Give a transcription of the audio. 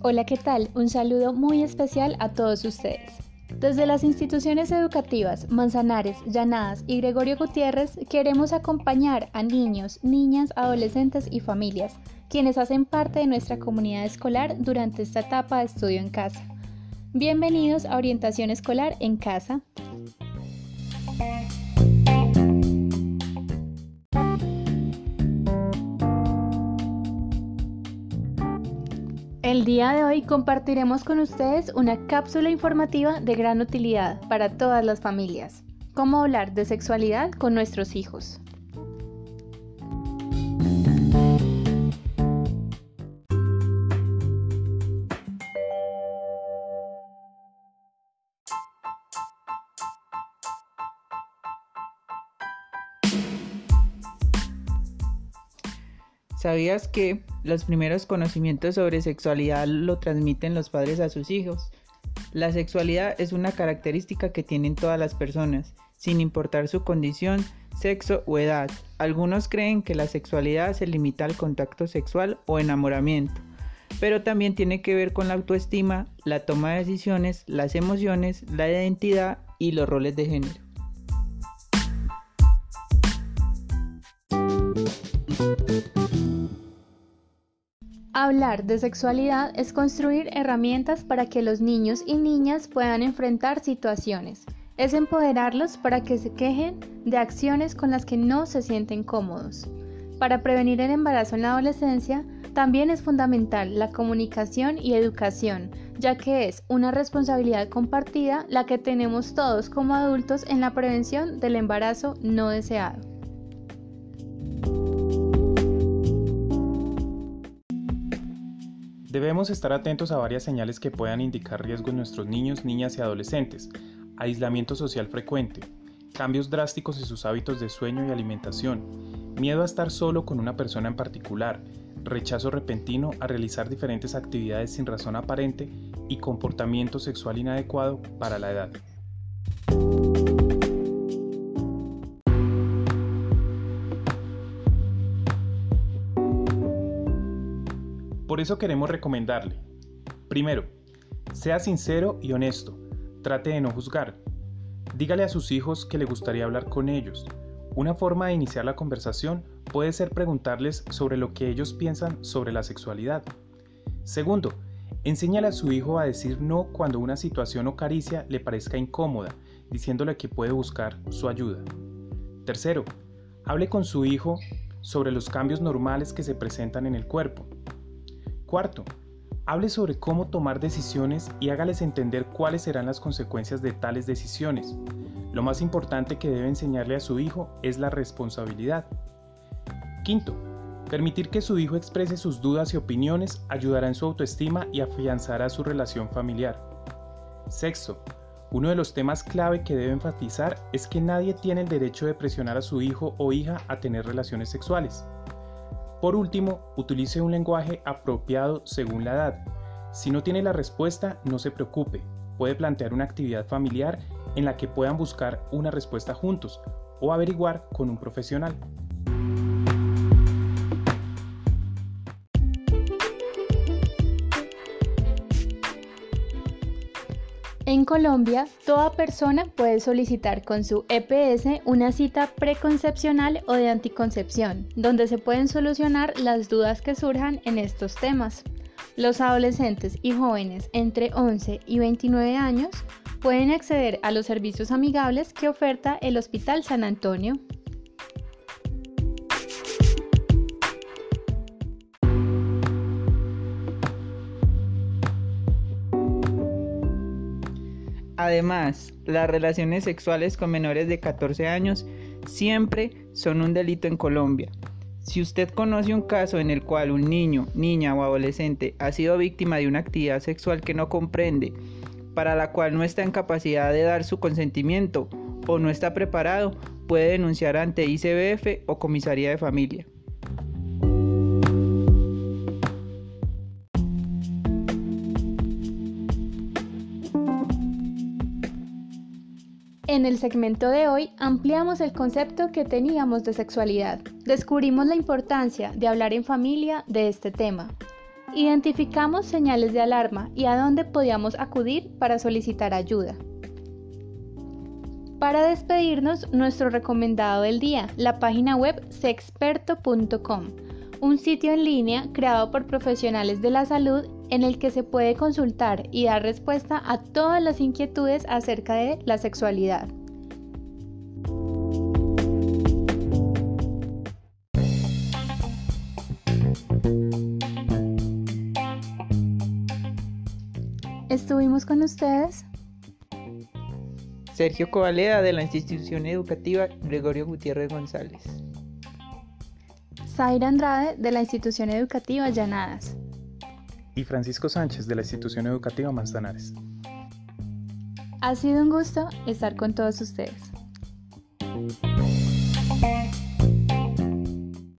Hola, ¿qué tal? Un saludo muy especial a todos ustedes. Desde las instituciones educativas Manzanares, Llanadas y Gregorio Gutiérrez queremos acompañar a niños, niñas, adolescentes y familias, quienes hacen parte de nuestra comunidad escolar durante esta etapa de estudio en casa. Bienvenidos a Orientación Escolar en Casa. El día de hoy compartiremos con ustedes una cápsula informativa de gran utilidad para todas las familias. Cómo hablar de sexualidad con nuestros hijos. ¿Sabías que los primeros conocimientos sobre sexualidad lo transmiten los padres a sus hijos? La sexualidad es una característica que tienen todas las personas, sin importar su condición, sexo o edad. Algunos creen que la sexualidad se limita al contacto sexual o enamoramiento, pero también tiene que ver con la autoestima, la toma de decisiones, las emociones, la identidad y los roles de género. Hablar de sexualidad es construir herramientas para que los niños y niñas puedan enfrentar situaciones. Es empoderarlos para que se quejen de acciones con las que no se sienten cómodos. Para prevenir el embarazo en la adolescencia, también es fundamental la comunicación y educación, ya que es una responsabilidad compartida la que tenemos todos como adultos en la prevención del embarazo no deseado. Debemos estar atentos a varias señales que puedan indicar riesgo en nuestros niños, niñas y adolescentes. Aislamiento social frecuente, cambios drásticos en sus hábitos de sueño y alimentación, miedo a estar solo con una persona en particular, rechazo repentino a realizar diferentes actividades sin razón aparente y comportamiento sexual inadecuado para la edad. Por eso queremos recomendarle, primero, sea sincero y honesto, trate de no juzgar. Dígale a sus hijos que le gustaría hablar con ellos. Una forma de iniciar la conversación puede ser preguntarles sobre lo que ellos piensan sobre la sexualidad. Segundo, enséñale a su hijo a decir no cuando una situación o caricia le parezca incómoda, diciéndole que puede buscar su ayuda. Tercero, hable con su hijo sobre los cambios normales que se presentan en el cuerpo. Cuarto, hable sobre cómo tomar decisiones y hágales entender cuáles serán las consecuencias de tales decisiones. Lo más importante que debe enseñarle a su hijo es la responsabilidad. Quinto, permitir que su hijo exprese sus dudas y opiniones ayudará en su autoestima y afianzará su relación familiar. Sexto, uno de los temas clave que debe enfatizar es que nadie tiene el derecho de presionar a su hijo o hija a tener relaciones sexuales. Por último, utilice un lenguaje apropiado según la edad. Si no tiene la respuesta, no se preocupe. Puede plantear una actividad familiar en la que puedan buscar una respuesta juntos o averiguar con un profesional. En Colombia, toda persona puede solicitar con su EPS una cita preconcepcional o de anticoncepción, donde se pueden solucionar las dudas que surjan en estos temas. Los adolescentes y jóvenes entre 11 y 29 años pueden acceder a los servicios amigables que oferta el Hospital San Antonio. Además, las relaciones sexuales con menores de 14 años siempre son un delito en Colombia. Si usted conoce un caso en el cual un niño, niña o adolescente ha sido víctima de una actividad sexual que no comprende, para la cual no está en capacidad de dar su consentimiento o no está preparado, puede denunciar ante ICBF o Comisaría de Familia. En el segmento de hoy ampliamos el concepto que teníamos de sexualidad. Descubrimos la importancia de hablar en familia de este tema. Identificamos señales de alarma y a dónde podíamos acudir para solicitar ayuda. Para despedirnos, nuestro recomendado del día, la página web sexperto.com, un sitio en línea creado por profesionales de la salud en el que se puede consultar y dar respuesta a todas las inquietudes acerca de la sexualidad. Estuvimos con ustedes Sergio Covaleda de la institución educativa Gregorio Gutiérrez González. Zaira Andrade de la institución educativa Llanadas. Y Francisco Sánchez de la institución educativa Manzanares. Ha sido un gusto estar con todos ustedes.